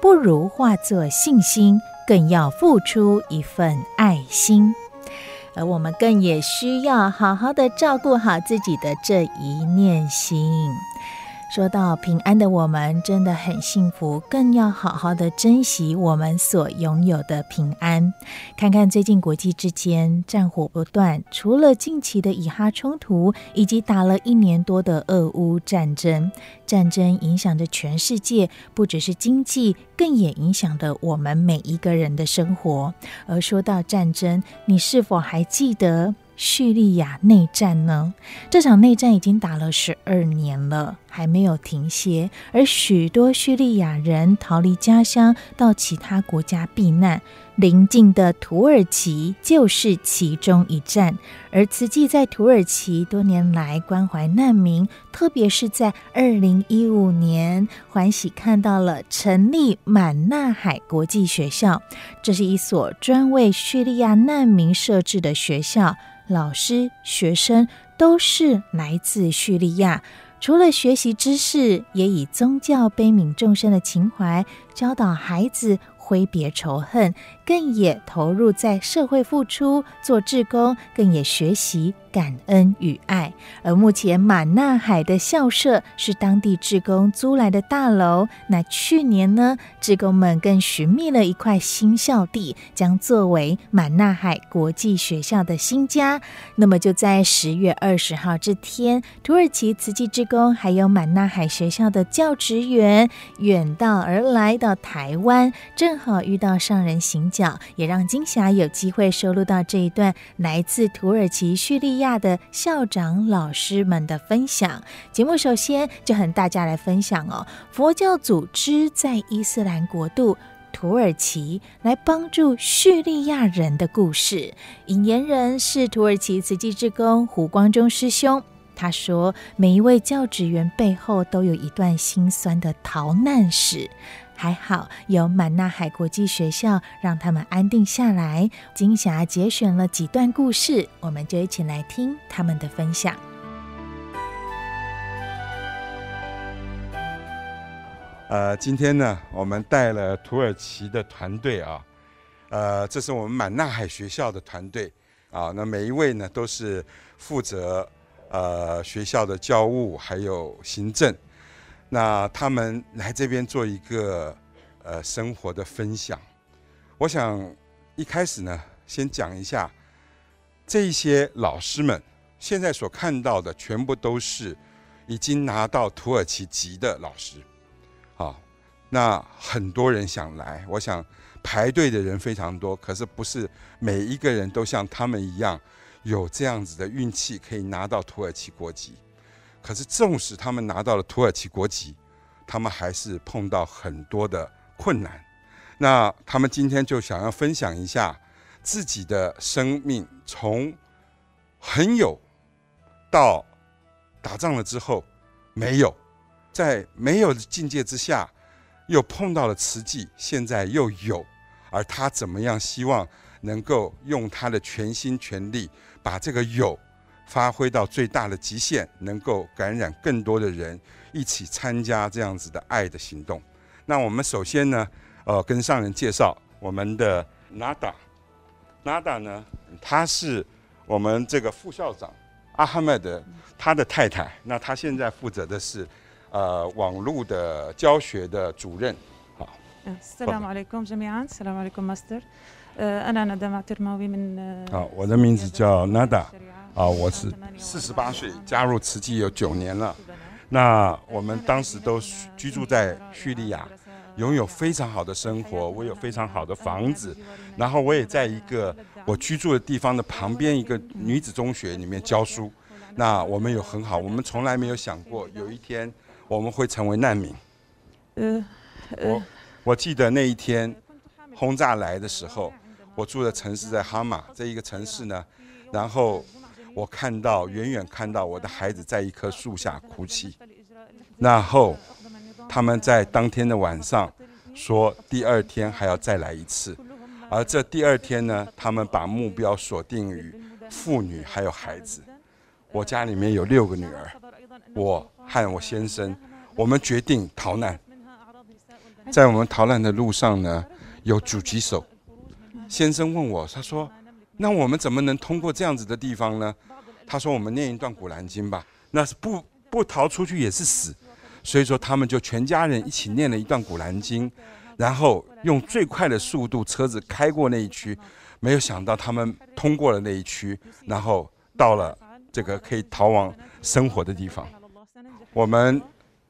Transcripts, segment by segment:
不如化作信心，更要付出一份爱心，而我们更也需要好好的照顾好自己的这一念心。说到平安的我们真的很幸福，更要好好的珍惜我们所拥有的平安。看看最近国际之间战火不断，除了近期的以哈冲突，以及打了一年多的俄乌战争，战争影响着全世界，不只是经济，更也影响着我们每一个人的生活。而说到战争，你是否还记得？叙利亚内战呢？这场内战已经打了十二年了，还没有停歇。而许多叙利亚人逃离家乡，到其他国家避难。邻近的土耳其就是其中一站。而慈济在土耳其多年来关怀难民，特别是在二零一五年，欢喜看到了成立满纳海国际学校。这是一所专为叙利亚难民设置的学校。老师、学生都是来自叙利亚，除了学习知识，也以宗教悲悯众生的情怀教导孩子。挥别仇恨，更也投入在社会付出，做志工，更也学习感恩与爱。而目前满纳海的校舍是当地志工租来的大楼。那去年呢，志工们更寻觅了一块新校地，将作为满纳海国际学校的新家。那么就在十月二十号这天，土耳其慈济志工还有满纳海学校的教职员远道而来到台湾，正。好遇到上人行脚，也让金霞有机会收录到这一段来自土耳其叙利亚大的校长老师们的分享。节目首先就和大家来分享哦，佛教组织在伊斯兰国度土耳其来帮助叙利亚人的故事。引言人是土耳其慈济志工胡光中师兄，他说，每一位教职员背后都有一段心酸的逃难史。还好有满纳海国际学校，让他们安定下来。金霞节选了几段故事，我们就一起来听他们的分享。呃，今天呢，我们带了土耳其的团队啊，呃，这是我们满纳海学校的团队啊。那每一位呢，都是负责呃学校的教务还有行政。那他们来这边做一个呃生活的分享，我想一开始呢，先讲一下这些老师们现在所看到的，全部都是已经拿到土耳其籍的老师，好，那很多人想来，我想排队的人非常多，可是不是每一个人都像他们一样有这样子的运气可以拿到土耳其国籍。可是，纵使他们拿到了土耳其国籍，他们还是碰到很多的困难。那他们今天就想要分享一下自己的生命，从很有到打仗了之后没有，在没有的境界之下，又碰到了慈济，现在又有，而他怎么样希望能够用他的全心全力把这个有。发挥到最大的极限，能够感染更多的人，一起参加这样子的爱的行动。那我们首先呢，呃，跟上人介绍我们的 Nada，Nada 呢，他是我们这个副校长阿哈迈德他的太太。那他现在负责的是呃网络的教学的主任。好， السلام عليكم جميعا السلام عليكم ماستر أنا ندى معترماوي من 好，我的名字叫 Nada 啊，我是四十八岁，加入慈济有九年了。那我们当时都居住在叙利亚，拥有非常好的生活，我有非常好的房子，然后我也在一个我居住的地方的旁边一个女子中学里面教书。那我们有很好，我们从来没有想过有一天我们会成为难民。嗯我我记得那一天轰炸来的时候，我住的城市在哈马这一个城市呢，然后。我看到远远看到我的孩子在一棵树下哭泣，然后他们在当天的晚上说第二天还要再来一次，而这第二天呢，他们把目标锁定于妇女还有孩子。我家里面有六个女儿，我和我先生，我们决定逃难。在我们逃难的路上呢，有狙击手。先生问我，他说。那我们怎么能通过这样子的地方呢？他说：“我们念一段古兰经吧。”那是不不逃出去也是死，所以说他们就全家人一起念了一段古兰经，然后用最快的速度车子开过那一区，没有想到他们通过了那一区，然后到了这个可以逃往生活的地方。我们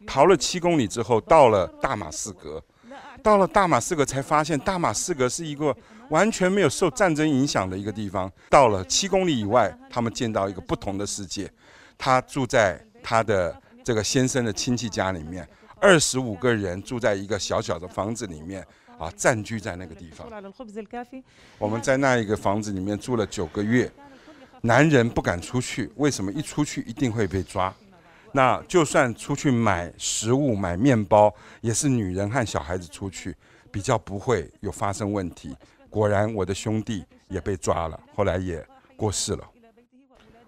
逃了七公里之后，到了大马士革，到了大马士革才发现大马士革是一个。完全没有受战争影响的一个地方，到了七公里以外，他们见到一个不同的世界。他住在他的这个先生的亲戚家里面，二十五个人住在一个小小的房子里面，啊，占据在那个地方。我们在那一个房子里面住了九个月，男人不敢出去，为什么？一出去一定会被抓。那就算出去买食物、买面包，也是女人和小孩子出去，比较不会有发生问题。果然，我的兄弟也被抓了，后来也过世了。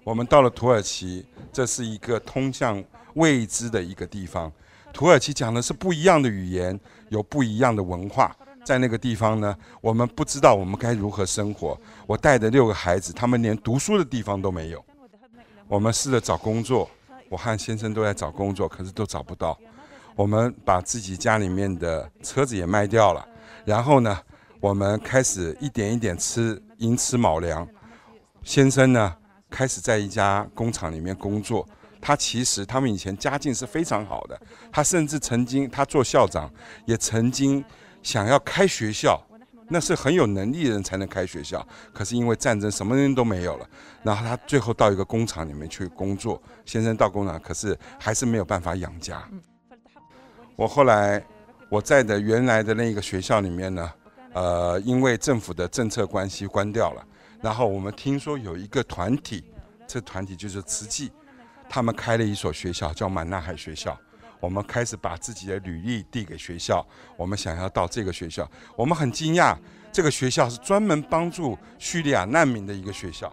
我们到了土耳其，这是一个通向未知的一个地方。土耳其讲的是不一样的语言，有不一样的文化。在那个地方呢，我们不知道我们该如何生活。我带着六个孩子，他们连读书的地方都没有。我们试着找工作，我和先生都在找工作，可是都找不到。我们把自己家里面的车子也卖掉了，然后呢，我们开始一点一点吃，寅吃卯粮。先生呢，开始在一家工厂里面工作。他其实他们以前家境是非常好的。他甚至曾经他做校长，也曾经想要开学校，那是很有能力的人才能开学校。可是因为战争，什么人都没有了。然后他最后到一个工厂里面去工作。先生到工厂，可是还是没有办法养家。我后来我在的原来的那个学校里面呢。呃，因为政府的政策关系关掉了，然后我们听说有一个团体，这团体就是慈济，他们开了一所学校叫满纳海学校。我们开始把自己的履历递给学校，我们想要到这个学校。我们很惊讶，这个学校是专门帮助叙利亚难民的一个学校。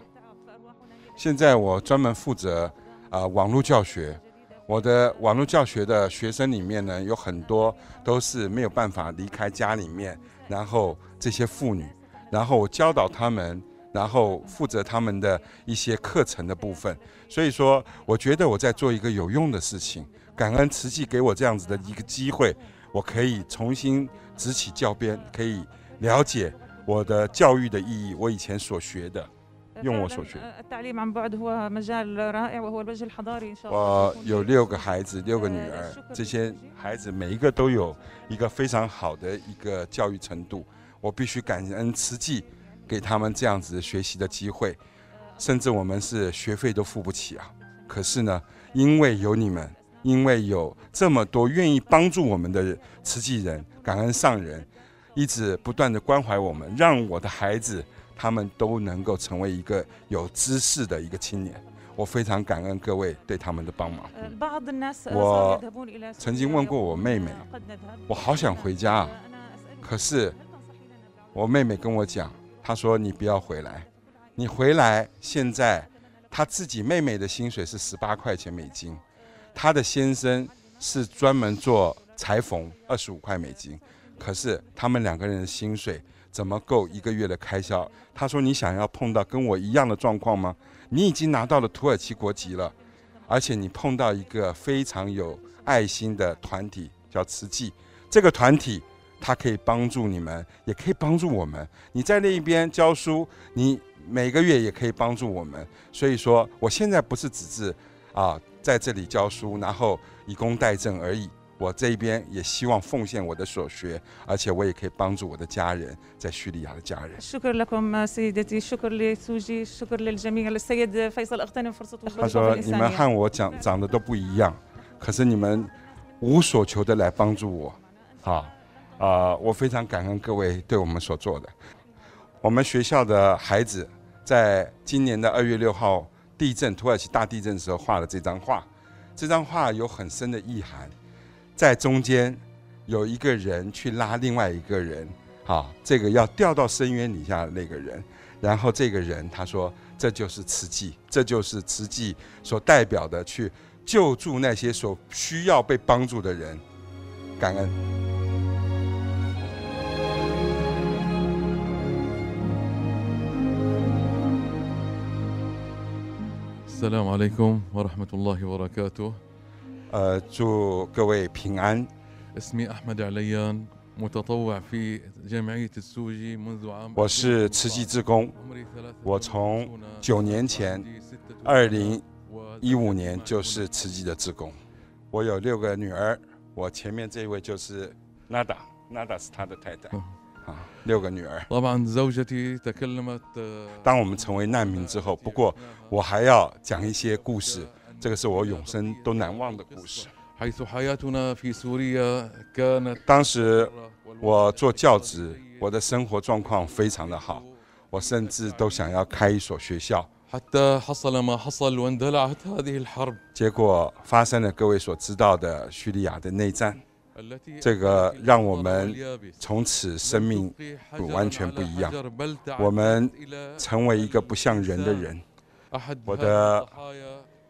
现在我专门负责啊、呃、网络教学，我的网络教学的学生里面呢，有很多都是没有办法离开家里面。然后这些妇女，然后我教导她们，然后负责她们的一些课程的部分。所以说，我觉得我在做一个有用的事情。感恩慈济给我这样子的一个机会，我可以重新执起教鞭，可以了解我的教育的意义，我以前所学的。用我所学。我有六个孩子，六个女儿，这些孩子每一个都有一个非常好的一个教育程度。我必须感恩慈济给他们这样子学习的机会，甚至我们是学费都付不起啊。可是呢，因为有你们，因为有这么多愿意帮助我们的慈济人，感恩上人，一直不断的关怀我们，让我的孩子。他们都能够成为一个有知识的一个青年，我非常感恩各位对他们的帮忙。我曾经问过我妹妹，我好想回家啊，可是我妹妹跟我讲，她说你不要回来，你回来现在她自己妹妹的薪水是十八块钱美金，她的先生是专门做裁缝，二十五块美金，可是他们两个人的薪水。怎么够一个月的开销？他说：“你想要碰到跟我一样的状况吗？你已经拿到了土耳其国籍了，而且你碰到一个非常有爱心的团体，叫慈济。这个团体他可以帮助你们，也可以帮助我们。你在那一边教书，你每个月也可以帮助我们。所以说，我现在不是只是啊在这里教书，然后以工代赈而已。我这一边也希望奉献我的所学，而且我也可以帮助我的家人，在叙利亚的家人。他说：“你们和我长长得都不一样，可是你们无所求的来帮助我，好。”啊、呃，我非常感恩各位对我们所做的。我们学校的孩子在今年的二月六号地震，土耳其大地震的时候画了这张画。这张画有很深的意涵，在中间有一个人去拉另外一个人，好，这个要掉到深渊底下的那个人，然后这个人他说这就是慈济，这就是慈济所代表的去救助那些所需要被帮助的人，感恩。السلام عليكم ورحمة الله وبركاته 呃，祝各位平安。اسمي أحمد عليان متطوع في جمعية السوجي منذ عام 我是慈济志工，我从九年前，二零一五年就是慈济的志工。我有六个女儿，我前面这一位就是娜达，娜达是他的太太。六个女儿。当我们成为难民之后，不过我还要讲一些故事， 这个是我永生都难忘的故事。当时我做教职，我的生活状况非常的好，我甚至都想要开一所学校。结果发生了各位所知道的叙利亚的内战。这个让我们从此生命完全不一样。我们成为一个不像人的人。我的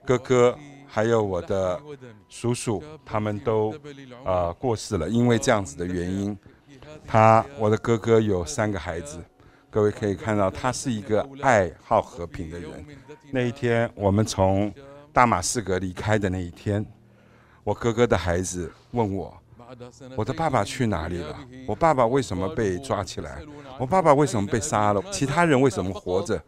哥哥还有我的叔叔，他们都、呃、过世了，因为这样子的原因。他，我的哥哥有三个孩子，各位可以看到，他是一个爱好和平的人。那一天，我们从大马士革离开的那一天，我哥哥的孩子问我。我的爸爸去哪里了？我爸爸为什么被抓起来？我爸爸为什么被杀了？其他人为什么活着？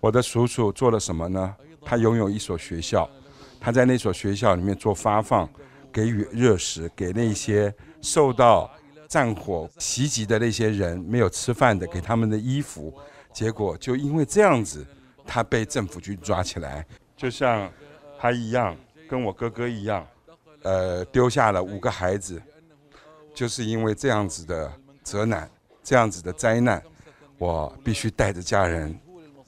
我的叔叔做了什么呢？他拥有一所学校，他在那所学校里面做发放，给予热食给那些受到战火袭击的那些人，没有吃饭的，给他们的衣服。结果就因为这样子，他被政府军抓起来，就像他一样，跟我哥哥一样。呃，丢下了五个孩子，就是因为这样子的责难，这样子的灾难，我必须带着家人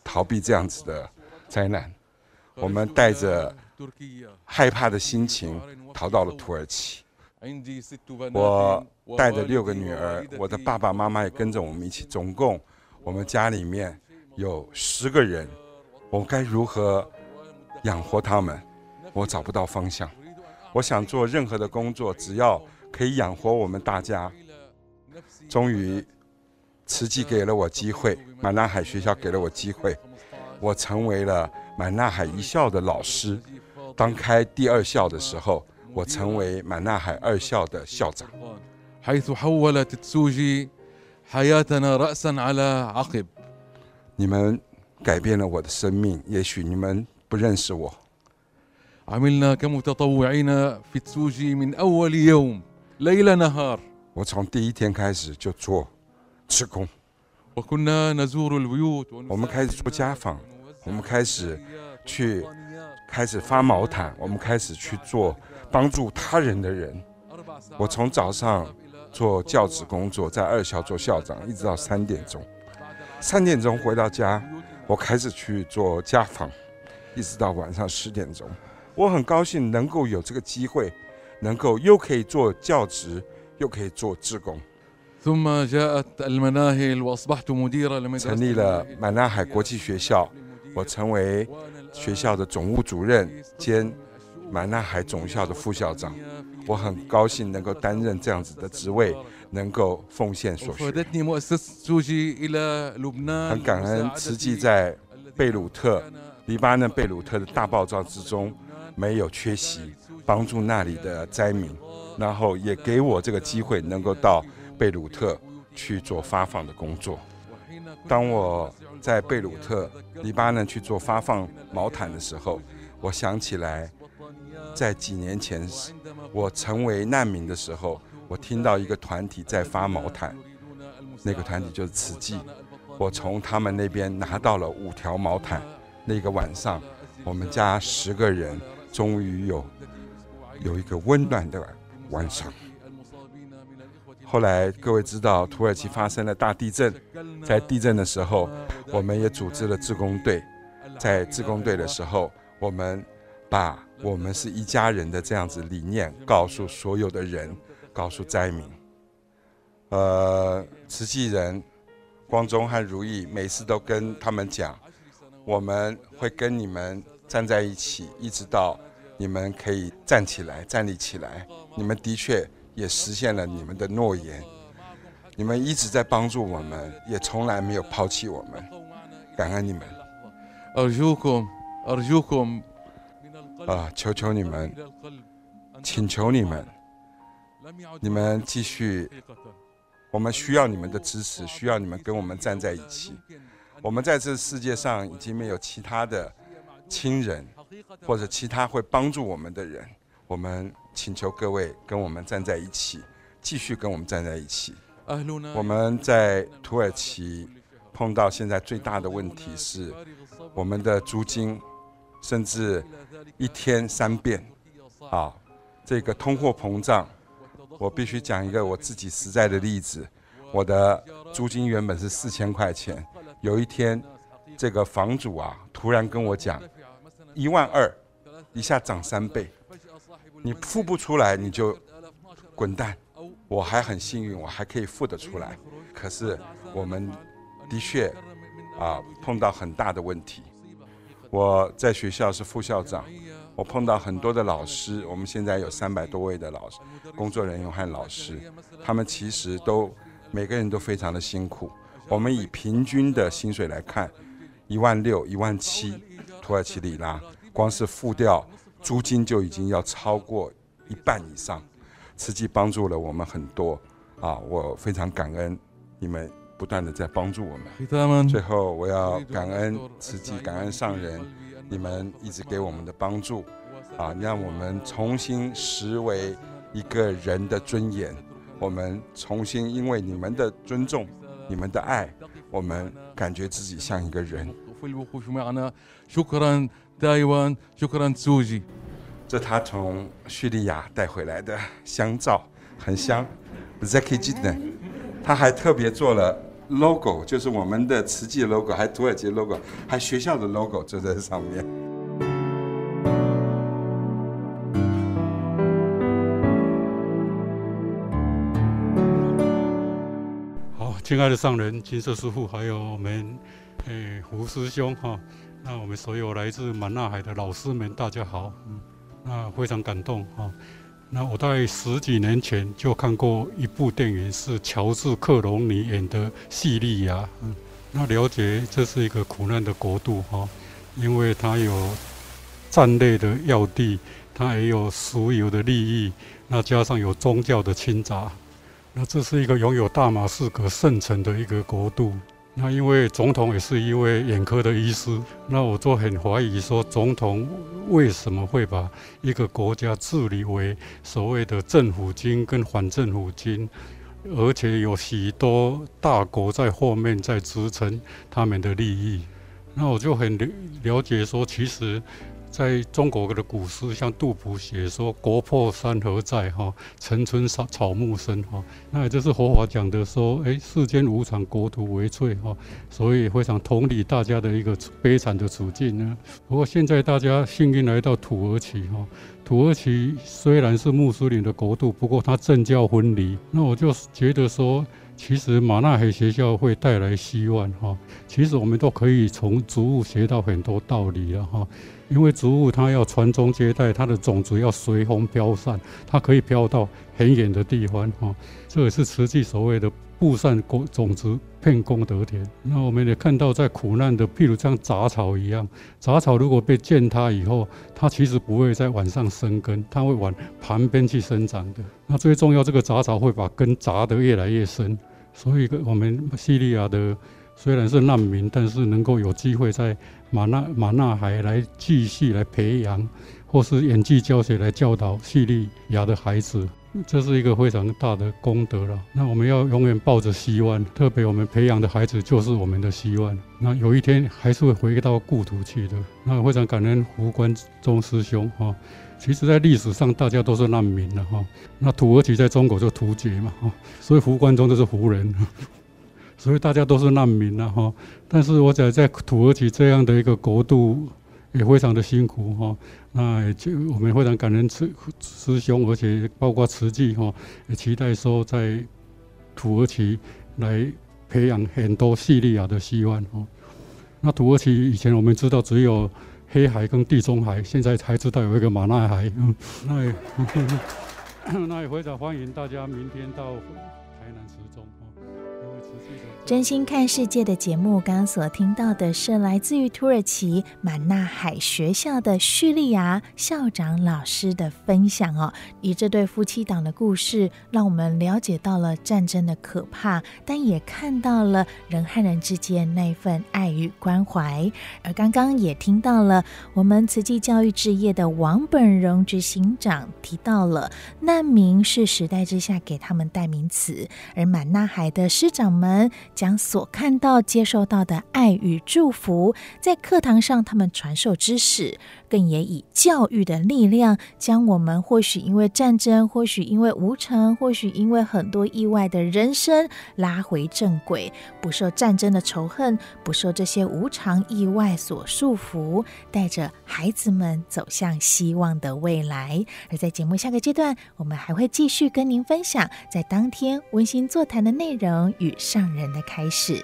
逃避这样子的灾难。我们带着害怕的心情逃到了土耳其。我带着六个女儿，我的爸爸妈妈也跟着我们一起，总共我们家里面有十个人，我该如何养活他们？我找不到方向。我想做任何的工作，只要可以养活我们大家。终于，慈济给了我机会，满纳海学校给了我机会，我成为了满纳海一校的老师，当开第二校的时候，我成为满纳海二校的校长。你们改变了我的生命，也许你们不认识我。我从第一天开始就做，施工。我们开始做家访。我们开始去开始发毛毯，我们开始去做帮助他人的人。我从早上做教职工作，在二校做校长，一直到三点钟。三点钟回到家，我开始去做家访，一直到晚上十点钟。我很高兴能够有这个机会，能够又可以做教职，又可以做志工。成立了满纳海国际学校，我成为学校的总务主任兼满纳海总校的副校长。我很高兴能够担任这样子的职位，能够奉献所学。很感恩慈济在贝鲁特、黎巴嫩贝鲁特的大爆炸之中。没有缺席，帮助那里的灾民。然后也给我这个机会，能够到贝鲁特去做发放的工作。当我在贝鲁特、黎巴嫩去做发放毛毯的时候，我想起来，在几年前我成为难民的时候，我听到一个团体在发毛毯，那个团体就是慈济。我从他们那边拿到了五条毛毯。那个晚上，我们家十个人终于有有一个温暖的晚上。后来各位知道，土耳其发生了大地震，在地震的时候，我们也组织了自工队。在自工队的时候，我们把我们是一家人的这样子理念告诉所有的人，告诉灾民。呃，慈济人光宗和如意每次都跟他们讲，我们会跟你们站在一起，一直到你们可以站起来、站立起来。你们的确。也实现了你们的诺言，你们一直在帮助我们，也从来没有抛弃我们，感恩你们。啊，求求你们，请求你们，你们继续，我们需要你们的支持，需要你们跟我们站在一起。我们在这世界上已经没有其他的亲人，或者其他会帮助我们的人，我们。请求各位跟我们站在一起，继续跟我们站在一起。我们在土耳其碰到现在最大的问题是，我们的租金甚至一天三变。啊，这个通货膨胀，我必须讲一个我自己实在的例子。我的租金原本是四千块钱，有一天这个房主啊突然跟我讲一万二，一下涨三倍。你付不出来，你就滚蛋。我还很幸运，我还可以付得出来。可是我们的确啊碰到很大的问题。我在学校是副校长，我碰到很多的老师。我们现在有三百多位的老师、工作人员和老师，他们其实都每个人都非常的辛苦。我们以平均的薪水来看，一万六、一万七土耳其里拉，光是付掉。租金就已经要超过一半以上，慈济帮助了我们很多啊！我非常感恩你们不断的在帮助我们。最后我要感恩慈济，感恩上人，你们一直给我们的帮助啊，让我们重新拾回一个人的尊严。我们重新因为你们的尊重、你们的爱，我们感觉自己像一个人。台湾就可能租金，这他从叙利亚带回来的香皂，很香。Zeki Jidden，他还特别做了 logo，就是我们的慈济 logo，还土耳其 logo，还学校的 logo 就在上面。好，亲爱的上人金色师傅，还有我们诶胡师兄哈。那我们所有来自满纳海的老师们，大家好，嗯，那非常感动哈。那我在十几年前就看过一部电影，是乔治克隆尼演的《叙利亚》，嗯，那了解这是一个苦难的国度哈，因为它有战略的要地，它也有石油的利益，那加上有宗教的侵杂，那这是一个拥有大马士革圣城的一个国度。那因为总统也是一位眼科的医师，那我就很怀疑说，总统为什么会把一个国家治理为所谓的政府军跟反政府军，而且有许多大国在后面在支撑他们的利益，那我就很了解说，其实。在中国的古诗，像杜甫写说“国破山河在，哈，城春草草木深”，哈，那也就是佛法讲的说，哎，世间无常，国土为脆，哈，所以非常同理大家的一个悲惨的处境呢。不过现在大家幸运来到土耳其，哈，土耳其虽然是穆斯林的国度，不过它政教分离。那我就觉得说，其实马纳海学校会带来希望，哈，其实我们都可以从植物学到很多道理了，哈。因为植物它要传宗接代，它的种子要随风飘散，它可以飘到很远的地方哈。这也是实际所谓的布散种种子，遍功德田。那我们也看到，在苦难的，譬如像杂草一样，杂草如果被践踏以后，它其实不会在往上生根，它会往旁边去生长的。那最重要，这个杂草会把根扎得越来越深。所以，我们叙利亚的虽然是难民，但是能够有机会在马纳马纳海来继续来培养，或是演技教学来教导叙利亚的孩子，这是一个非常大的功德了。那我们要永远抱着希望，特别我们培养的孩子就是我们的希望。那有一天还是会回到故土去的。那非常感恩胡关中师兄哈。其实，在历史上，大家都是难民了哈。那土耳其在中国就突厥嘛哈，所以胡关中就是胡人，所以大家都是难民了哈。但是我想，在土耳其这样的一个国度，也非常的辛苦哈。那也就我们非常感恩师师兄，而且包括慈济哈，也期待说在土耳其来培养很多叙利亚的希望哦。那土耳其以前我们知道只有。黑海跟地中海，现在才知道有一个马纳海，嗯，那也，那也非常欢迎大家明天到台南慈中。真心看世界的节目，刚刚所听到的是来自于土耳其满纳海学校的叙利亚校长老师的分享哦。以这对夫妻档的故事，让我们了解到了战争的可怕，但也看到了人和人之间那份爱与关怀。而刚刚也听到了我们慈济教育志业的王本荣执行长提到了，难民是时代之下给他们代名词，而满纳海的师长们。将所看到、接受到的爱与祝福，在课堂上他们传授知识，更也以教育的力量，将我们或许因为战争，或许因为无常，或许因为很多意外的人生拉回正轨，不受战争的仇恨，不受这些无常意外所束缚，带着孩子们走向希望的未来。而在节目下个阶段，我们还会继续跟您分享在当天温馨座谈的内容与上人的开始。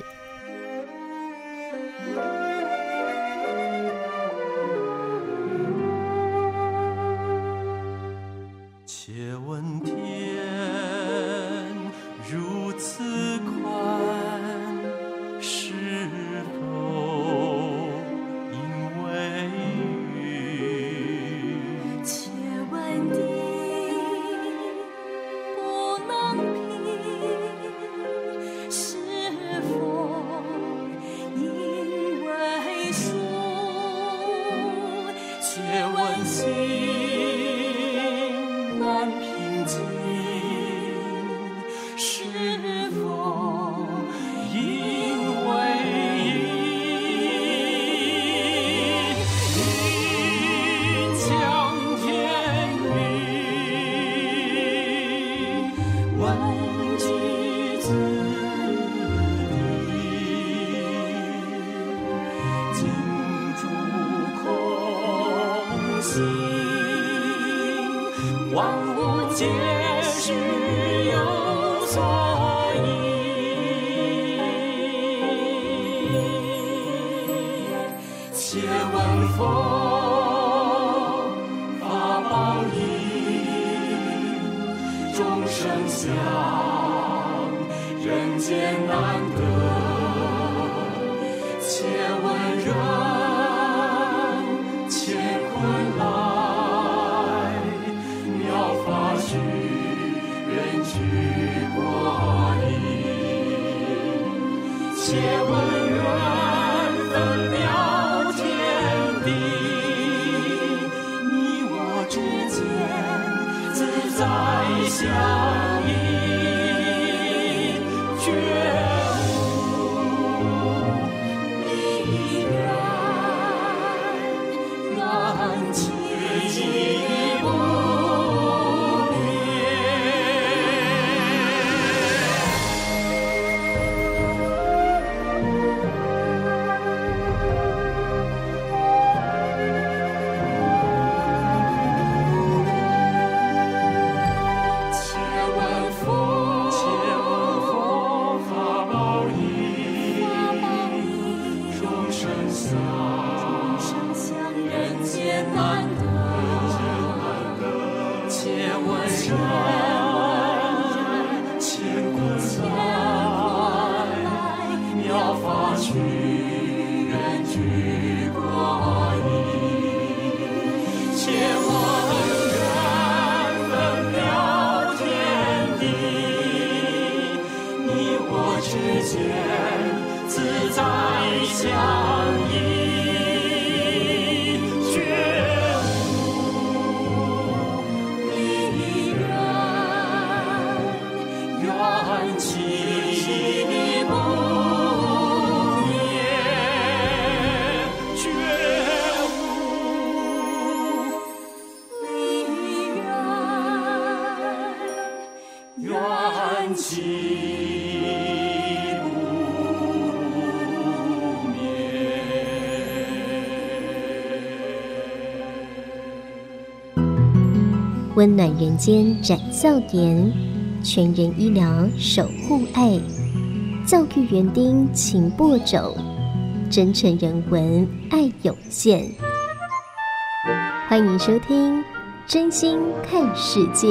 see. 温暖人间展笑颜，全人医疗守护爱，教育园丁勤播种，真诚人文爱涌现。欢迎收听《真心看世界》。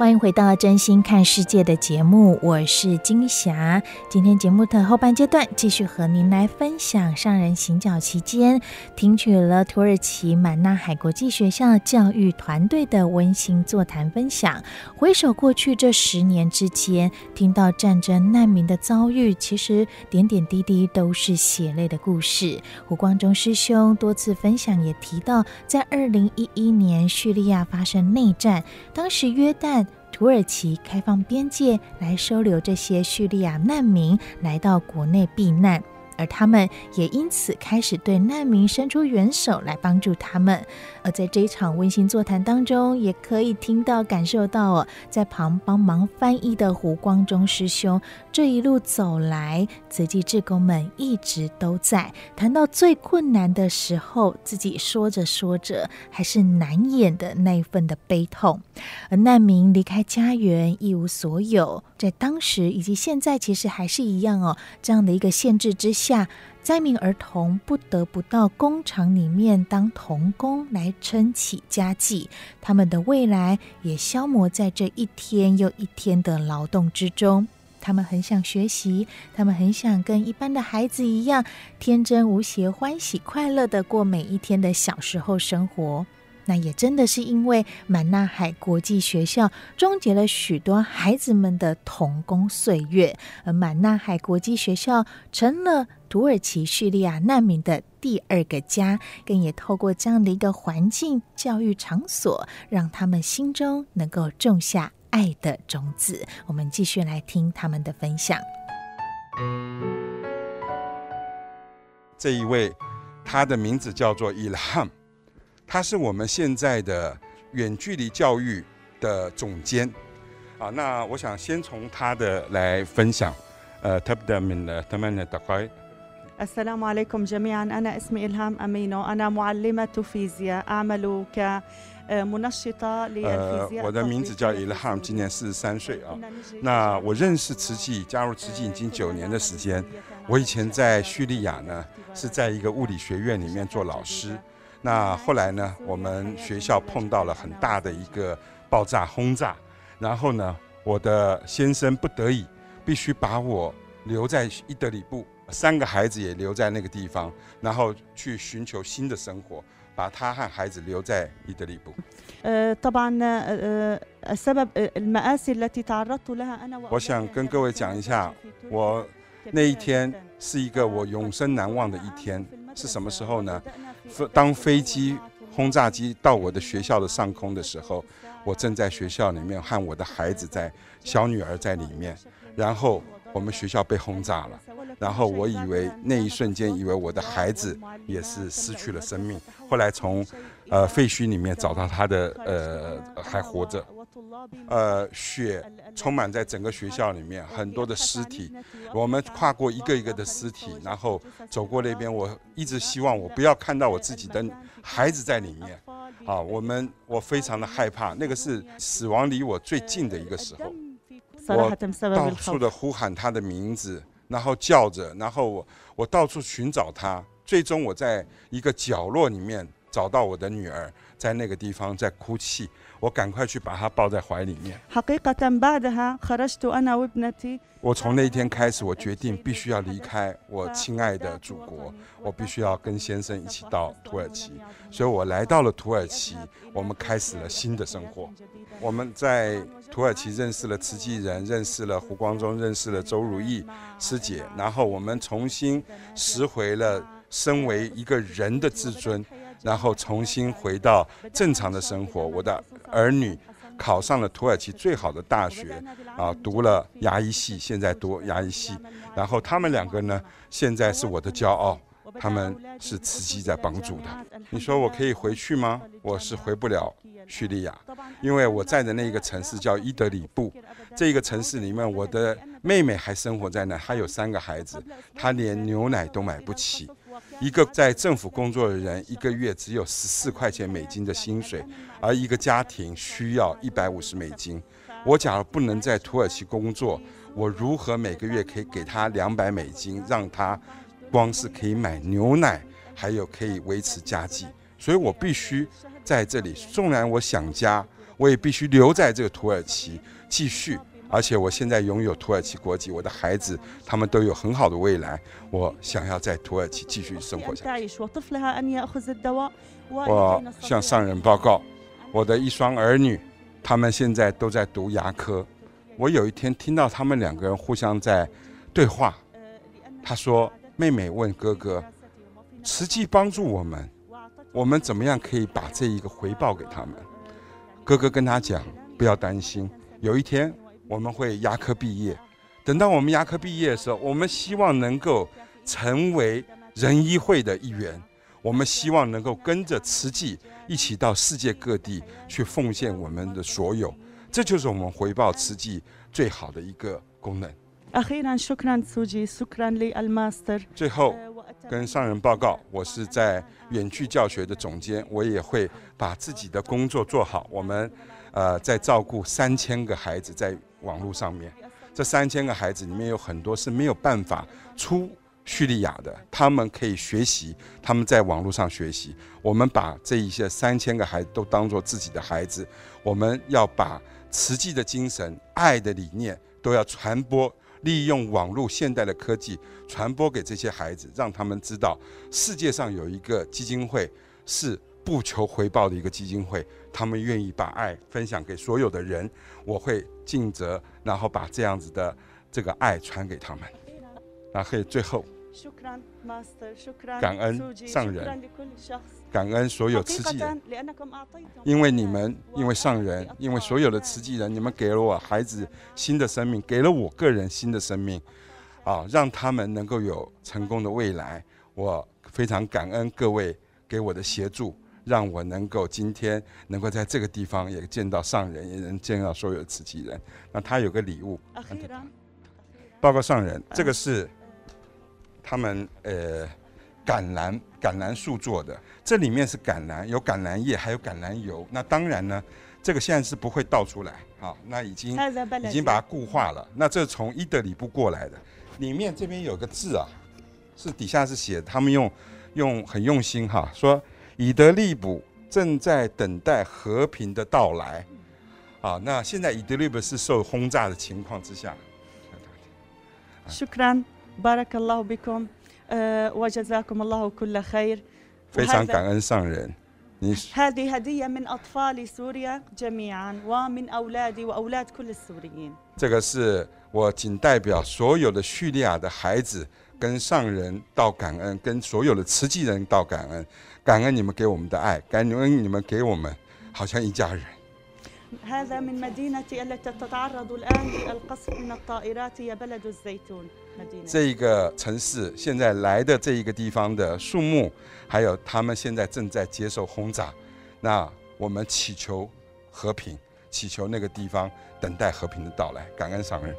欢迎回到《真心看世界》的节目，我是金霞。今天节目的后半阶段，继续和您来分享上人行脚期间听取了土耳其满纳海国际学校教育团队的温馨座谈分享。回首过去这十年之间，听到战争难民的遭遇，其实点点滴滴都是血泪的故事。胡光中师兄多次分享也提到，在二零一一年叙利亚发生内战，当时约旦。土耳其开放边界来收留这些叙利亚难民来到国内避难。而他们也因此开始对难民伸出援手来帮助他们。而在这一场温馨座谈当中，也可以听到、感受到哦，在旁帮忙翻译的胡光中师兄这一路走来，慈济志工们一直都在。谈到最困难的时候，自己说着说着，还是难掩的那一份的悲痛。而难民离开家园，一无所有，在当时以及现在，其实还是一样哦，这样的一个限制之下。下灾民儿童不得不到工厂里面当童工来撑起家计，他们的未来也消磨在这一天又一天的劳动之中。他们很想学习，他们很想跟一般的孩子一样天真无邪、欢喜快乐的过每一天的小时候生活。那也真的是因为满纳海国际学校终结了许多孩子们的童工岁月，而满纳海国际学校成了土耳其叙利亚难民的第二个家更也透过这样的一个环境教育场所让他们心中能够种下爱的种子。我们继续来听他们的分享。这一位他的名字叫做伊朗他是我们现在的远距离教育的总监。啊那我想先从他的来分享。呃他们的他们的大概 السلام عليكم جميعا أنا اسمي إلهام أمينو أنا معلمة فيزياء أعمل كمنشطة للفيزياء。我的名字叫伊拉罕，今年四十三岁啊。那我认识慈济，加入慈济已经九年的时间。我以前在叙利亚呢，是在一个物理学院里面做老师。那后来呢，我们学校碰到了很大的一个爆炸轰炸，然后呢，我的先生不得已必须把我留在伊德里布， 三个孩子也留在那个地方，然后去寻求新的生活，把他和孩子留在伊德利布。呃，我想跟各位讲一下，我那一天是一个我永生难忘的一天，是什么时候呢？当飞机轰炸机到我的学校的上空的时候，我正在学校里面和我的孩子在，小女儿在里面，然后我们学校被轰炸了，然后我以为那一瞬间以为我的孩子也是失去了生命，后来从呃废墟里面找到他的呃还活着。呃，血充满在整个学校里面，很多的尸体。我们跨过一个一个的尸体，然后走过那边。我一直希望我不要看到我自己的孩子在里面。啊，我们我非常的害怕，那个是死亡离我最近的一个时候。我到处的呼喊他的名字，然后叫着，然后我我到处寻找他。最终我在一个角落里面找到我的女儿，在那个地方在哭泣。我赶快去把她抱在怀里面。我从那一天开始，我决定必须要离开我亲爱的祖国，我必须要跟先生一起到土耳其，所以我来到了土耳其，我们开始了新的生活。我们在土耳其认识了慈济人，认识了胡光中，认识了周如意师姐，然后我们重新拾回了身为一个人的自尊，然后重新回到正常的生活。我的儿女考上了土耳其最好的大学，啊，读了牙医系，现在读牙医系，然后他们两个呢，现在是我的骄傲。他们是慈禧在帮助的。你说我可以回去吗？我是回不了叙利亚，因为我在的那个城市叫伊德里布。这个城市里面，我的妹妹还生活在那，她有三个孩子，她连牛奶都买不起。一个在政府工作的人，一个月只有十四块钱美金的薪水，而一个家庭需要一百五十美金。我假如不能在土耳其工作，我如何每个月可以给她两百美金，让她？光是可以买牛奶，还有可以维持家计，所以我必须在这里。纵然我想家，我也必须留在这个土耳其继续。而且我现在拥有土耳其国籍，我的孩子他们都有很好的未来。我想要在土耳其继续生活下去。我向上人报告，我的一双儿女，他们现在都在读牙科。我有一天听到他们两个人互相在对话，他说。妹妹问哥哥：“慈济帮助我们，我们怎么样可以把这一个回报给他们？”哥哥跟他讲：“不要担心，有一天我们会牙科毕业。等到我们牙科毕业的时候，我们希望能够成为仁医会的一员。我们希望能够跟着慈济一起到世界各地去奉献我们的所有。这就是我们回报慈济最好的一个功能。”最后，跟上人报告，我是在远距教学的总监，我也会把自己的工作做好。我们，呃，在照顾三千个孩子在网络上面，这三千个孩子里面有很多是没有办法出叙利亚的，他们可以学习，他们在网络上学习。我们把这一些三千个孩子都当做自己的孩子，我们要把慈济的精神、爱的理念都要传播。利用网络现代的科技传播给这些孩子，让他们知道世界上有一个基金会是不求回报的一个基金会，他们愿意把爱分享给所有的人。我会尽责，然后把这样子的这个爱传给他们。那可以最后，感恩上人。感恩所有慈济人，因为你们，因为上人，因为所有的慈济人，你们给了我孩子新的生命，给了我个人新的生命，啊，让他们能够有成功的未来。我非常感恩各位给我的协助，让我能够今天能够在这个地方也见到上人，也能见到所有的慈济人。那他有个礼物，报告上人，这个是他们呃。橄榄橄榄树做的，这里面是橄榄，有橄榄叶，还有橄榄油。那当然呢，这个现在是不会倒出来，好，那已经已经把它固化了。那这从伊德里布过来的，里面这边有个字啊，是底下是写，他们用用很用心哈，说伊德利卜正在等待和平的到来。啊，那现在伊德利卜是受轰炸的情况之下。呃，我觉得非常感恩上人。你这个是我仅代表所有的叙利亚的孩子跟上人道感恩，跟所有的慈济人道感恩，感恩你们给我们的爱，感恩你们给我们好像一家人。这一个城市现在来的这一个地方的树木，还有他们现在正在接受轰炸，那我们祈求和平，祈求那个地方等待和平的到来。感恩上人。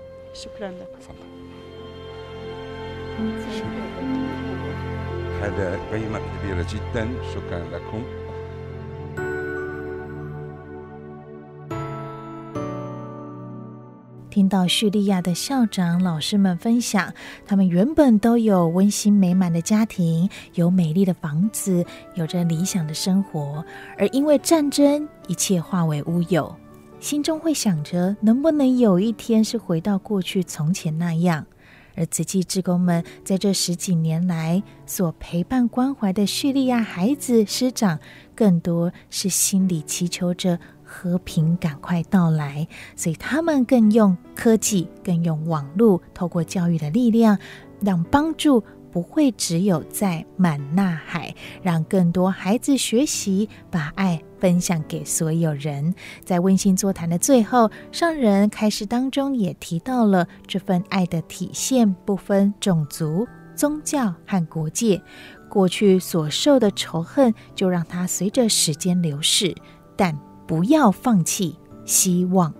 听到叙利亚的校长、老师们分享，他们原本都有温馨美满的家庭，有美丽的房子，有着理想的生活，而因为战争，一切化为乌有，心中会想着，能不能有一天是回到过去从前那样？而慈济志工们在这十几年来所陪伴关怀的叙利亚孩子师长，更多是心里祈求着。和平赶快到来，所以他们更用科技，更用网络，透过教育的力量，让帮助不会只有在满纳海，让更多孩子学习把爱分享给所有人。在温馨座谈的最后，上人开示当中也提到了这份爱的体现，不分种族、宗教和国界。过去所受的仇恨，就让它随着时间流逝，但不要放弃希望。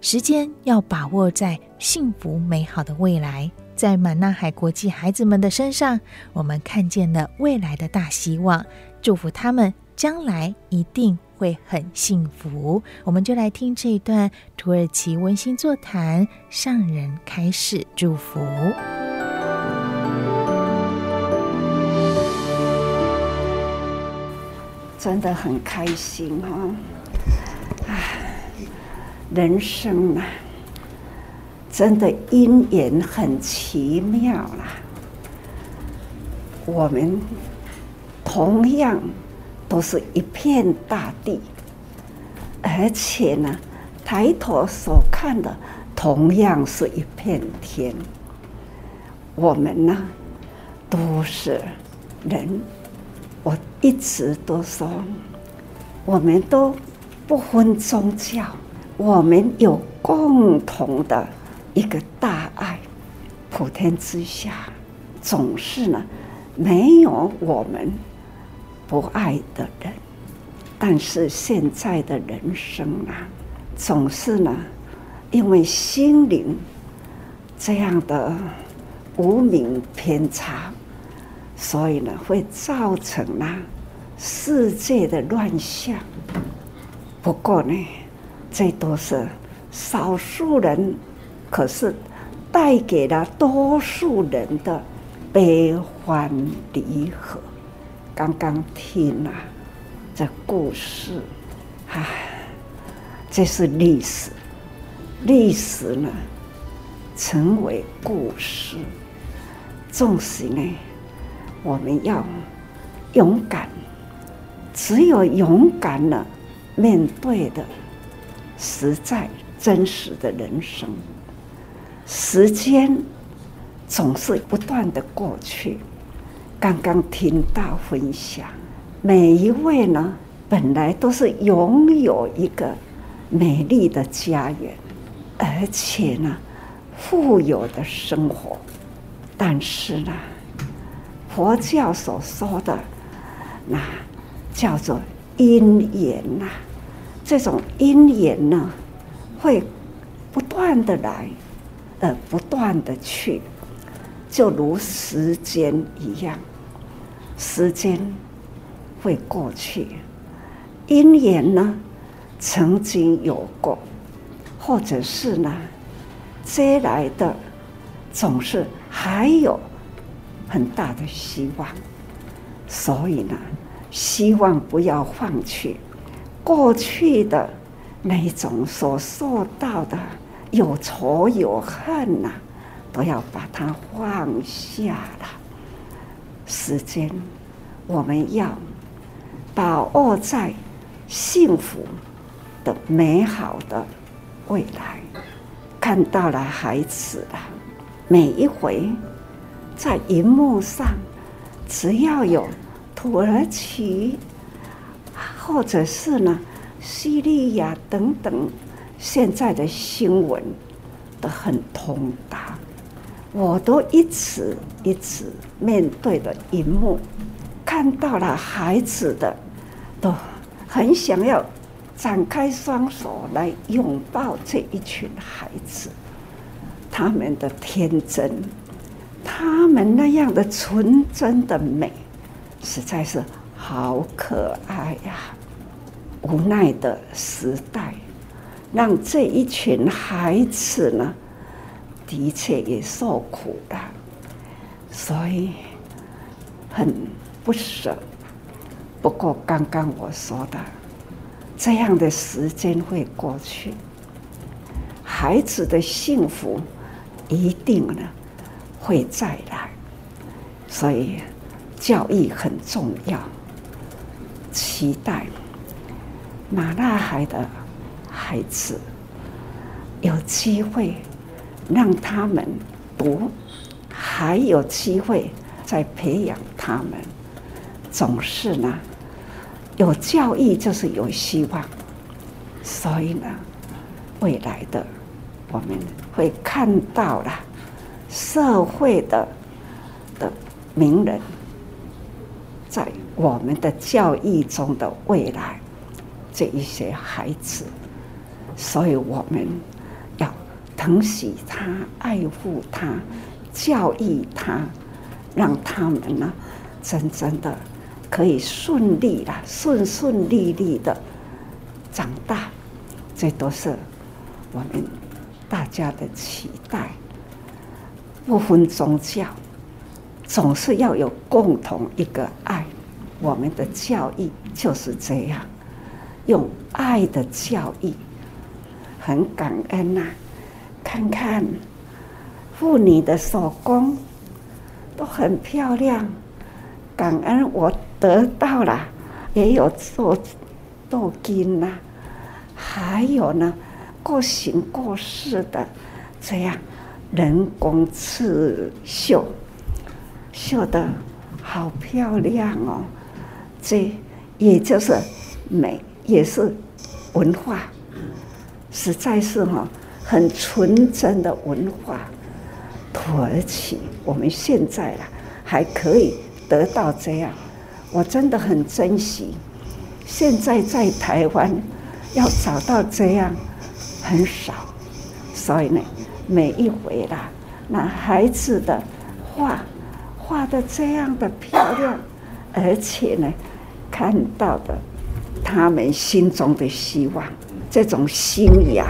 时间要把握在幸福美好的未来，在满纳海国际孩子们的身上，我们看见了未来的大希望。祝福他们将来一定会很幸福。我们就来听这一段土耳其温馨座谈，上人开始祝福。真的很开心哈、人生啊，真的因缘很奇妙啦。我们同样都是一片大地，而且呢，抬头所看的同样是一片天。我们呢，都是人。我一直都说，我们都不分宗教，我们有共同的一个大爱，普天之下总是呢没有我们不爱的人，但是现在的人生啊，总是呢因为心灵这样的无明偏差。所以呢，会造成了世界的乱象。不过呢，这都是少数人，可是带给了多数人的悲欢离合。刚刚听了这故事，唉，这是历史，历史呢，成为故事，纵使呢。我们要勇敢，只有勇敢了，面对的实在真实的人生。时间总是不断的过去。刚刚听到分享，每一位呢，本来都是拥有一个美丽的家园，而且呢，富有的生活，但是呢。佛教所说的，那叫做因缘呐。这种因缘呢，会不断的来，呃，不断的去，就如时间一样，时间会过去，因缘呢，曾经有过，或者是呢，接来的总是还有。很大的希望，所以呢，希望不要放弃过去的那种所受到的有仇有恨呐、啊，都要把它放下了。时间，我们要把握在幸福的美好的未来，看到了孩子了，每一回。在荧幕上，只要有土耳其，或者是呢，叙利亚等等，现在的新闻都很通达。我都一直一直面对的荧幕，看到了孩子的，都很想要展开双手来拥抱这一群孩子，他们的天真。他们那样的纯真的美，实在是好可爱呀！无奈的时代，让这一群孩子呢，的确也受苦了，所以很不舍。不过刚刚我说的，这样的时间会过去，孩子的幸福一定呢。会再来，所以教育很重要。期待马纳海的孩子有机会让他们读，还有机会再培养他们，总是呢，有教育就是有希望。所以呢，未来的我们会看到了社会的的名人，在我们的教育中的未来，这一些孩子，所以我们要疼惜他、爱护他、教育他，让他们呢，真正的可以顺利的、顺顺利利的长大。这都是我们大家的期待，不分宗教，总是要有共同一个爱。我们的教育就是这样，用爱的教育，很感恩呐、看看妇女的手工都很漂亮，感恩我得到了，也有做镀金呐。还有呢，过形过式的这样人工刺绣，绣的好漂亮哦！这也就是美，也是文化，实在是哈很纯真的文化。土耳其，我们现在啊还可以得到这样，我真的很珍惜。现在在台湾。要找到这样很少，所以呢，每一回啦，那孩子的画画的这样的漂亮，而且呢，看到的他们心中的希望，这种新芽，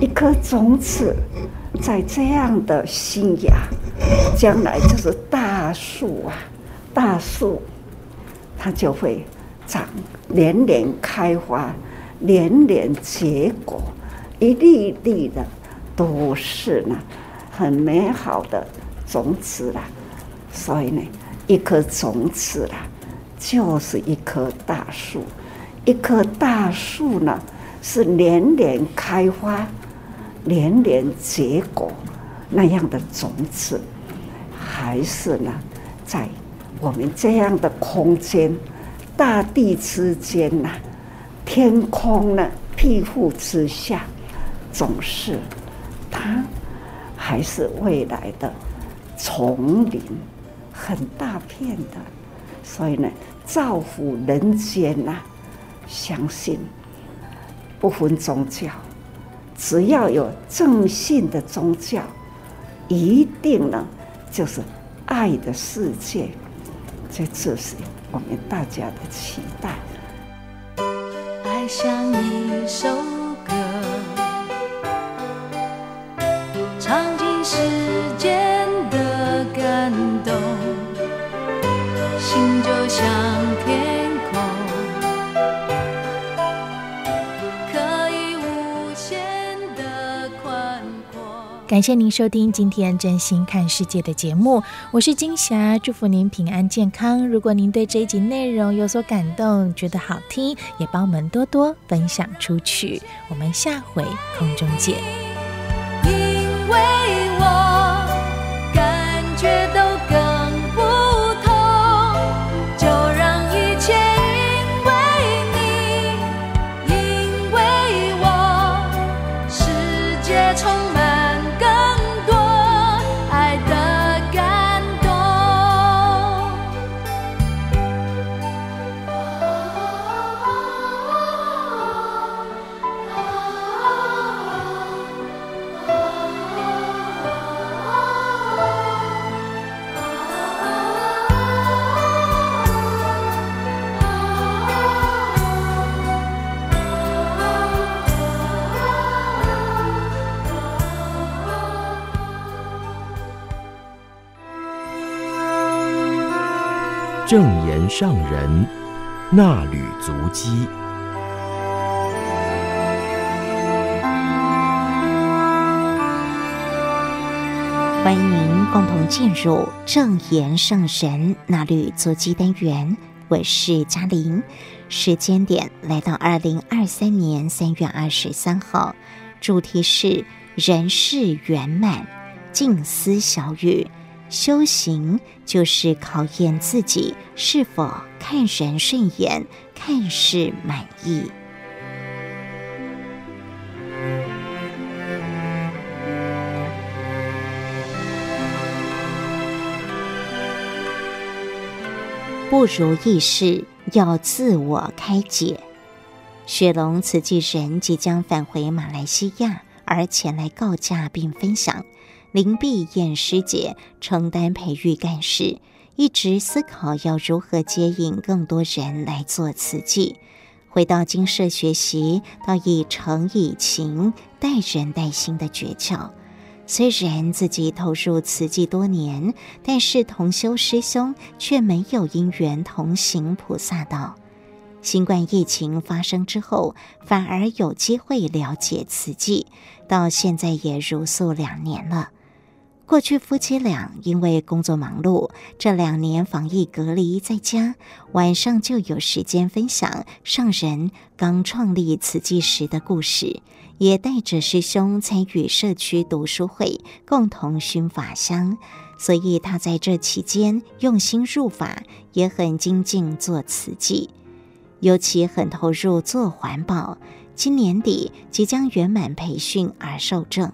一颗种子，在这样的新芽，将来就是大树啊，大树，它就会长，连连开花。连连结果，一粒一粒的都是呢，很美好的种子啦。所以呢，一颗种子啦，就是一棵大树。一棵大树呢，是连连开花、连连结果那样的种子，还是呢，在我们这样的空间、大地之间呐？天空呢，庇护之下，总是它还是未来的丛林，很大片的，所以呢，造福人间呐、相信不分宗教，只要有正信的宗教，一定呢就是爱的世界。这就是我们大家的期待。爱像一首感谢您收听今天真心看世界的节目，我是金霞，祝福您平安健康。如果您对这一集内容有所感动，觉得好听，也帮我们多多分享出去。我们下回空中见。正言上人那履足迹，欢迎您共同进入正言上人那履足迹单元。我是嘉玲。时间点来到二零二三年三月二十三号，主题是人事圆满，静思小语。修行就是考验自己是否看人顺眼，看事满意。不如意事要自我开解。雪龙慈济人即将返回马来西亚，而前来告假并分享。林碧燕师姐承担培育干事，一直思考要如何接引更多人来做慈济。回到精舍学习，到以诚以情待人待心的诀窍。虽然自己投入慈济多年，但是同修师兄却没有因缘同行菩萨道。新冠疫情发生之后，反而有机会了解慈济，到现在也如素两年了。过去夫妻俩因为工作忙碌，这两年防疫隔离在家，晚上就有时间分享上人刚创立慈济时的故事。也带着师兄参与社区读书会，共同熏法香，所以他在这期间用心入法，也很精进做慈济，尤其很投入做环保。今年底即将圆满培训而受证，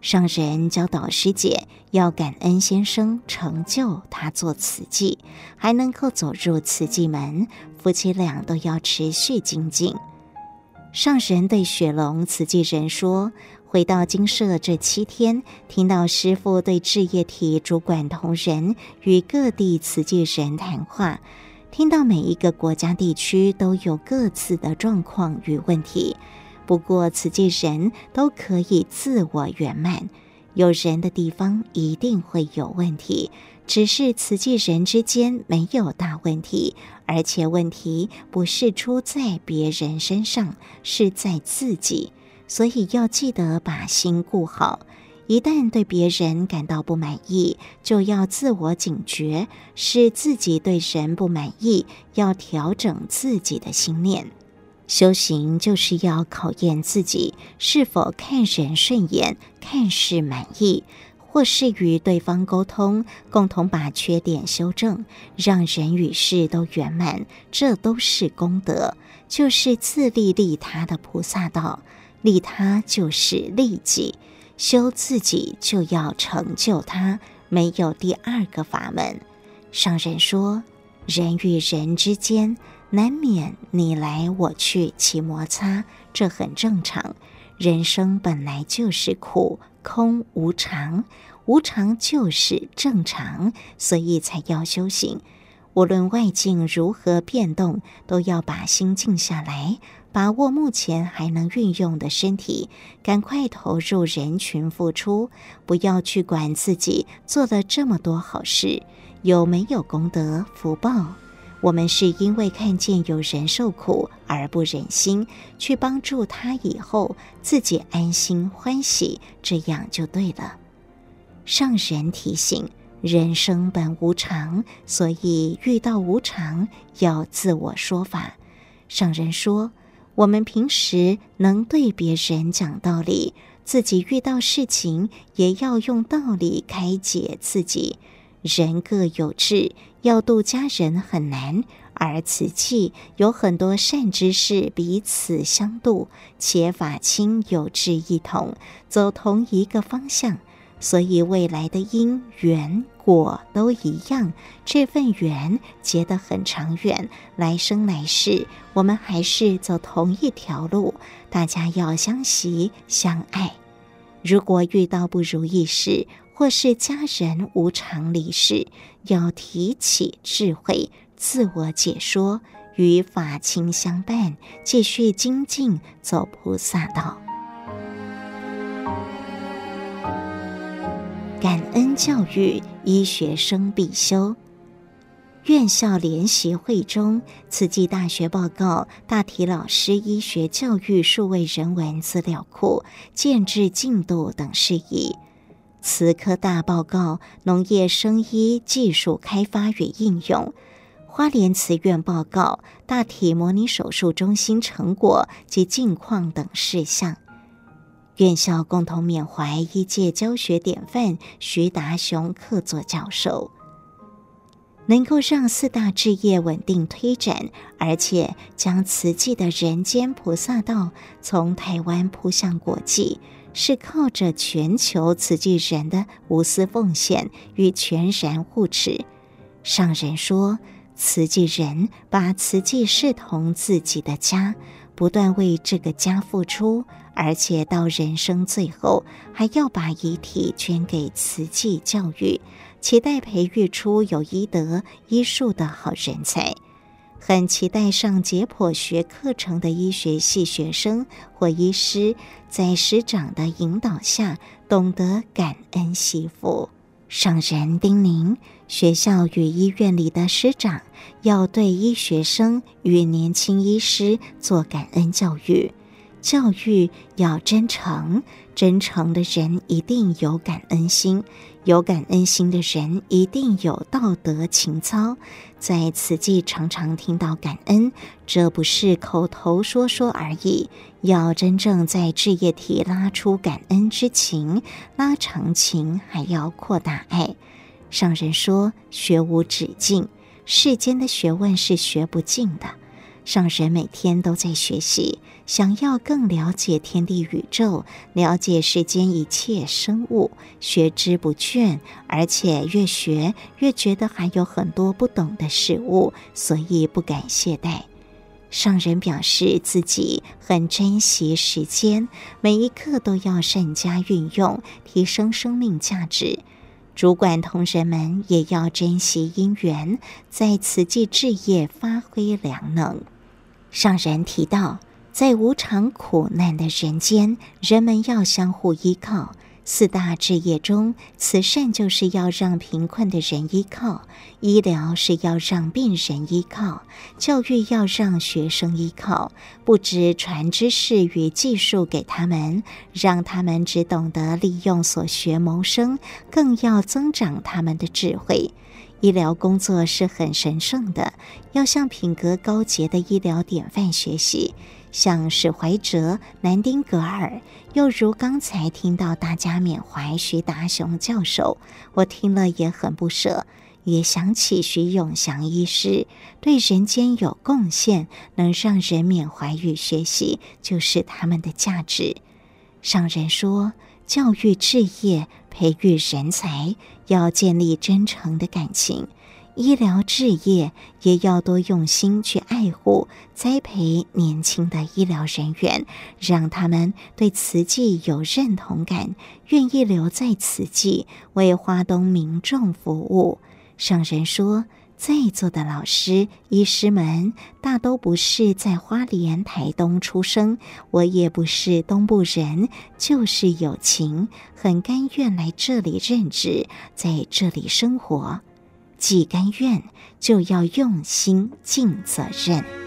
上人教导师姐要感恩先生成就他做慈济，还能够走入慈济门，夫妻俩都要持续精进。上人对雪龙慈济人说：“回到精舍这七天，听到师父对志业体主管同仁与各地慈济人谈话，听到每一个国家地区都有各自的状况与问题。不过慈济人都可以自我圆满，有人的地方一定会有问题。”只是慈济人之间没有大问题，而且问题不是出在别人身上，是在自己。所以要记得把心顾好。一旦对别人感到不满意，就要自我警觉，是自己对人不满意，要调整自己的心念。修行就是要考验自己是否看人顺眼，看事满意。或是与对方沟通，共同把缺点修正，让人与事都圆满，这都是功德，就是自利利他的菩萨道。利他就是利己，修自己就要成就他，没有第二个法门。上人说，人与人之间难免你来我去起摩擦，这很正常。人生本来就是苦。空无常，无常就是正常，所以才要修行。无论外境如何变动，都要把心静下来，把握目前还能运用的身体，赶快投入人群付出，不要去管自己做了这么多好事有没有功德福报。我们是因为看见有人受苦而不忍心去帮助他，以后自己安心欢喜，这样就对了。上人提醒：人生本无常，所以遇到无常要自我说法。上人说：我们平时能对别人讲道理，自己遇到事情也要用道理开解自己。人各有志，要度家人很难，而此际有很多善知识彼此相度，且法亲有志一同，走同一个方向，所以未来的因缘果都一样。这份缘结得很长远，来生来世我们还是走同一条路，大家要相惜相爱。如果遇到不如意事，或是家人无常离世，要提起智慧，自我解说，与法亲相伴，继续精进走菩萨道。感恩教育，医学生必修。院校联席会中，慈济大学报告大体老师医学教育数位人文资料库建置进度等事宜。慈科大报告农业生医技术开发与应用，花莲慈院报告大体模拟手术中心成果及近况等事项。院校共同缅怀医界教学典范徐达雄客座教授。能够让四大志业稳定推展，而且将慈济的人间菩萨道从台湾铺向国际，是靠着全球慈济人的无私奉献与全然护持。上人说，慈济人把慈济视同自己的家，不断为这个家付出，而且到人生最后，还要把遗体捐给慈济教育。期待培育出有医德、医术的好人才，很期待上解剖学课程的医学系学生或医师，在师长的引导下，懂得感恩惜福。上人叮咛，学校与医院里的师长要对医学生与年轻医师做感恩教育，教育要真诚，真诚的人一定有感恩心。有感恩心的人一定有道德情操，在慈济常常听到感恩，这不是口头说说而已，要真正在志业体拉出感恩之情，拉长情，还要扩大爱。上人说，学无止境，世间的学问是学不尽的。上人每天都在学习，想要更了解天地宇宙，了解世间一切生物，学之不倦，而且越学越觉得还有很多不懂的事物，所以不敢懈怠。上人表示自己很珍惜时间，每一刻都要善加运用，提升生命价值。主管同仁们也要珍惜因缘，在此际置业发挥良能。上人提到，在无常苦难的人间，人们要相互依靠。四大志业中，慈善就是要让贫困的人依靠，医疗是要让病人依靠，教育要让学生依靠。不只传知识与技术给他们，让他们只懂得利用所学谋生，更要增长他们的智慧。医疗工作是很神圣的，要向品格高洁的医疗典范学习，像史怀哲、南丁格尔，又如刚才听到大家缅怀徐达雄教授，我听了也很不舍，也想起徐永祥医师，对人间有贡献，能让人缅怀与学习，就是他们的价值。上人说，教育置业，培育人才。要建立真诚的感情，医疗置业也要多用心去爱护、栽培年轻的医疗人员，让他们对慈济有认同感，愿意留在慈济为花东民众服务。上人说，在座的老师、医师们大都不是在花莲、台东出生，我也不是东部人，就是有情，很甘愿来这里任职，在这里生活。既甘愿，就要用心尽责任。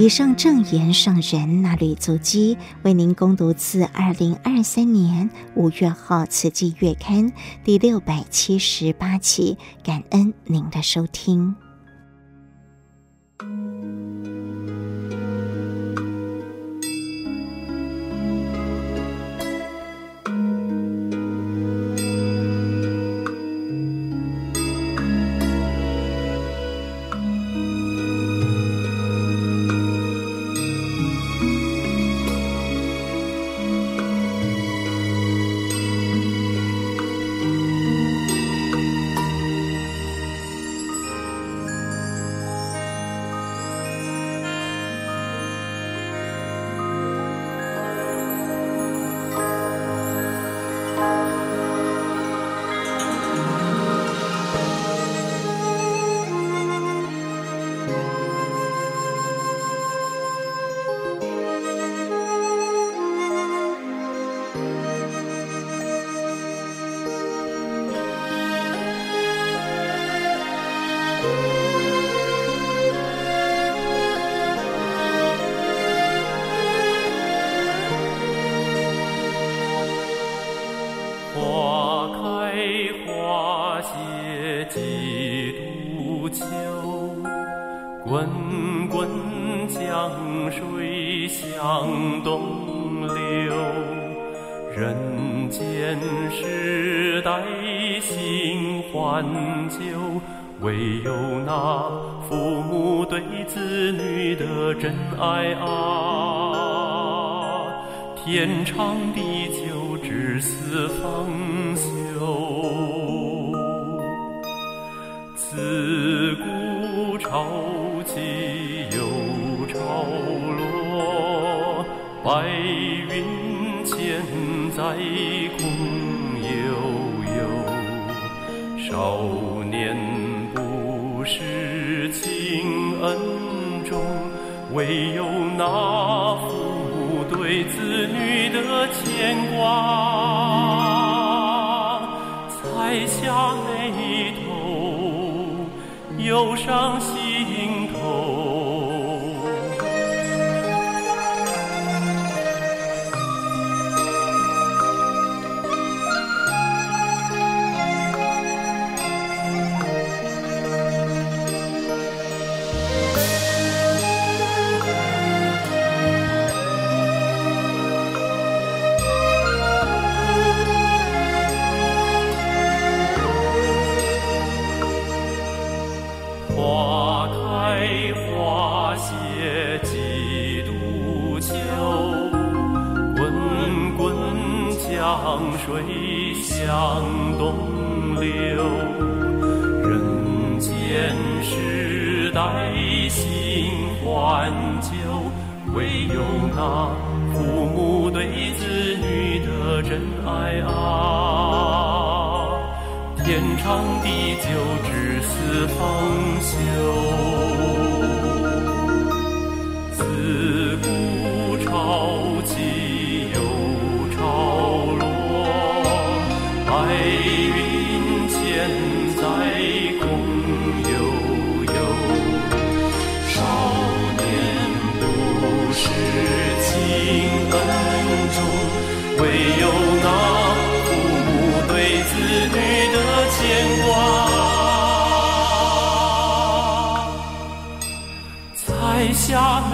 以上正言圣人衲履足迹，为您攻读自二零二三年五月号《慈济月刊》第六百七十八期，感恩您的收听。对子女的真爱啊，天长地久，至死方休。花开花谢几度秋滚滚江水向东流。人间世代新换旧唯有那父母对子女的真爱啊。天长地久只四方休。shot